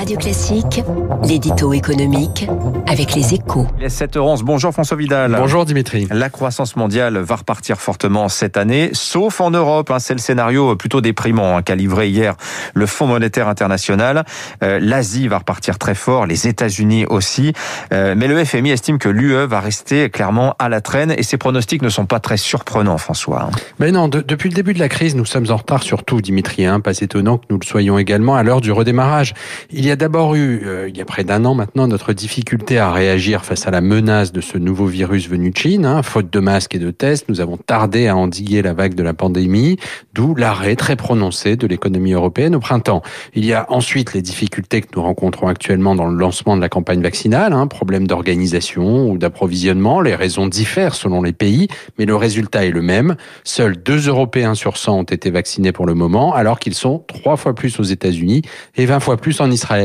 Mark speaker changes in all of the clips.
Speaker 1: Radio Classique, l'édito économique avec les échos.
Speaker 2: Il est 7h11. Bonjour François Vidal.
Speaker 3: Bonjour Dimitri.
Speaker 2: La croissance mondiale va repartir fortement cette année, sauf en Europe. Hein. C'est le scénario plutôt déprimant hein, qu'a livré hier le Fonds monétaire international. Euh, L'Asie va repartir très fort, les États-Unis aussi. Euh, mais le FMI estime que l'UE va rester clairement à la traîne et ses pronostics ne sont pas très surprenants, François. Hein.
Speaker 3: Mais non, de, depuis le début de la crise, nous sommes en retard sur tout, Dimitri. Pas étonnant que nous le soyons également à l'heure du redémarrage. Il y a d'abord eu, euh, il y a près d'un an maintenant, notre difficulté à réagir face à la menace de ce nouveau virus venu de Chine. Hein. Faute de masques et de tests, nous avons tardé à endiguer la vague de la pandémie, d'où l'arrêt très prononcé de l'économie européenne au printemps. Il y a ensuite les difficultés que nous rencontrons actuellement dans le lancement de la campagne vaccinale, hein, problème d'organisation ou d'approvisionnement. Les raisons diffèrent selon les pays, mais le résultat est le même. Seuls deux Européens sur 100 ont été vaccinés pour le moment, alors qu'ils sont trois fois plus aux États-Unis et 20 fois plus en Israël.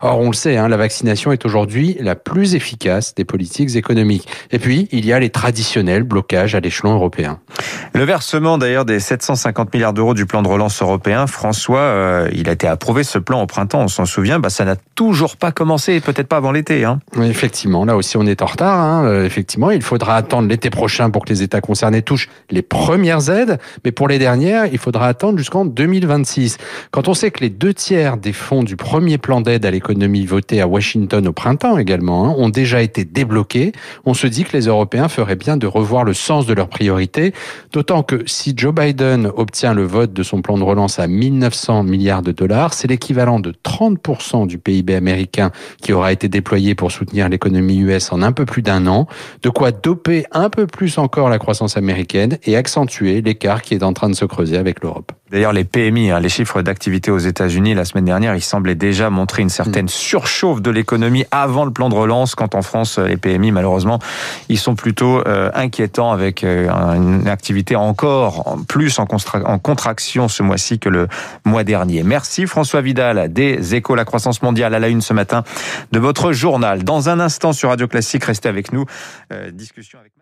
Speaker 3: Or, on le sait, hein, la vaccination est aujourd'hui la plus efficace des politiques économiques. Et puis, il y a les traditionnels blocages à l'échelon européen.
Speaker 2: Le versement d'ailleurs des 750 milliards d'euros du plan de relance européen, François, euh, il a été approuvé ce plan au printemps, on s'en souvient, bah, ça n'a toujours pas commencé, peut-être pas avant l'été. Hein.
Speaker 3: Oui, effectivement, là aussi on est en retard. Hein. Euh, effectivement, il faudra attendre l'été prochain pour que les États concernés touchent les premières aides, mais pour les dernières, il faudra attendre jusqu'en 2026. Quand on sait que les deux tiers des fonds du premier plan d'aide à l'économie voté à Washington au printemps également hein, ont déjà été débloqués, on se dit que les Européens feraient bien de revoir le sens de leurs priorités, D'autant que si Joe Biden obtient le vote de son plan de relance à 1900 milliards de dollars, c'est l'équivalent de 30% du PIB américain qui aura été déployé pour soutenir l'économie US en un peu plus d'un an, de quoi doper un peu plus encore la croissance américaine et accentuer l'écart qui est en train de se creuser avec l'Europe.
Speaker 2: D'ailleurs, les PMI, hein, les chiffres d'activité aux États-Unis la semaine dernière, ils semblaient déjà montrer une certaine surchauffe de l'économie avant le plan de relance. Quand en France, les PMI, malheureusement, ils sont plutôt euh, inquiétants avec euh, une activité encore plus en, contraction ce mois-ci que le mois dernier. Merci François Vidal des Échos, la croissance mondiale à la une ce matin de votre journal. Dans un instant sur Radio Classique, restez avec nous. Euh, discussion avec